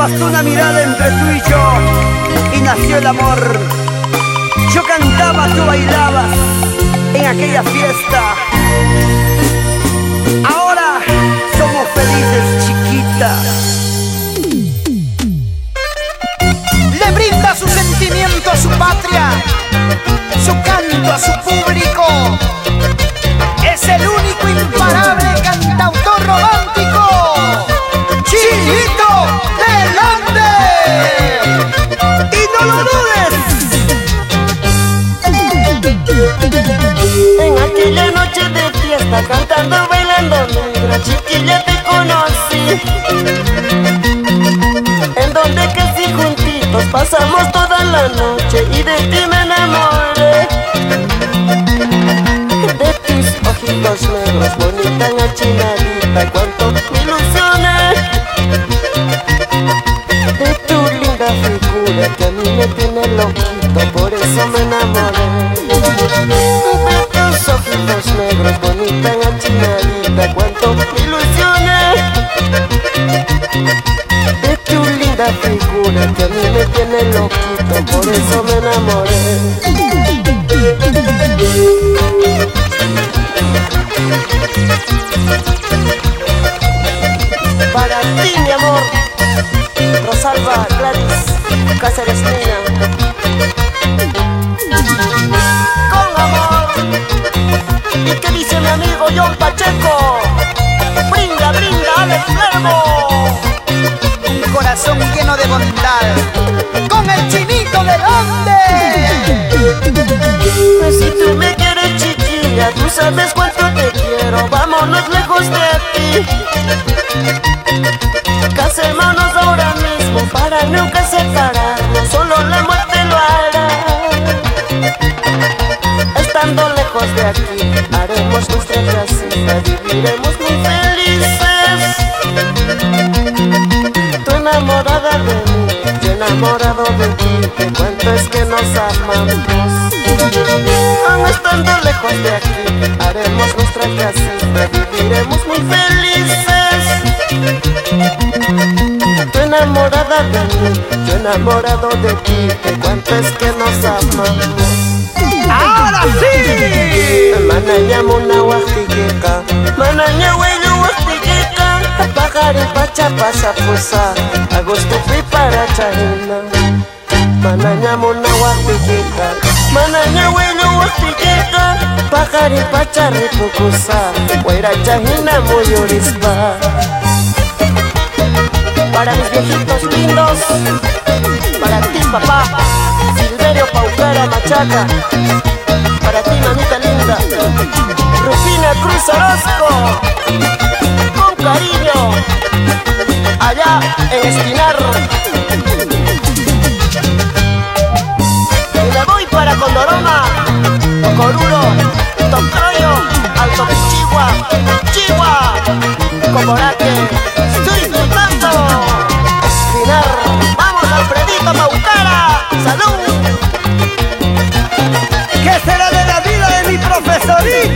bastó una mirada entre tú y yo y nació el amor. Yo cantaba, tú bailabas en aquella fiesta. Ahora somos felices, chiquita. Le brinda su sentimiento a su patria, su canto a su público. Es el único fiesta, cantando, bailando, negra chiquilla te conocí. En donde casi juntitos pasamos toda la noche y de ti me enamoré. De tus ojitos negros, bonita achinadita, cuánto me ilusioné. De tu linda figura que a mí me tiene loquito, por eso me enamoré. Tus ojitos negros, bonita achinadita, cuánto me ilusioné. De tu linda figura que a mí me tiene loquito, por eso me enamoré. Para ti, mi amor, Rosalba Gladys Cáceres Niña. Con el chinito delante. Pues si tú me quieres chiquilla, tú sabes cuánto te quiero, vámonos lejos de ti. Casémonos ahora mismo para nunca separarnos, enamorado de ti, te cuento es que nos amamos. Aún estando lejos de aquí, haremos nuestra casita, viviremos muy felices. Tú enamorada de mí, yo enamorado de ti, te cuento es que nos amamos. ¡Ahora sí! Mananya muna waktigeka Mananya wenyu waktigeka Pakari pacha pasa pusa Agosto fui para China Mananya muna waktigeka Mananya wenyu waktigeka Pakari pacha ripukusa Waira China muyurispa Para mis viejitos lindos Para ti papá Silverio Paucara Machaca para ti, mamita linda. Rufina Cruz Orozco, con cariño, allá en Espinar. Coruro, Tocroyo, Alto Pichigua, Chihuahua, Comoraque, estoy disfrutando. Espinar, vamos Alfredito Paucara, salud. ¿Qué será de la vida de mi profesorita?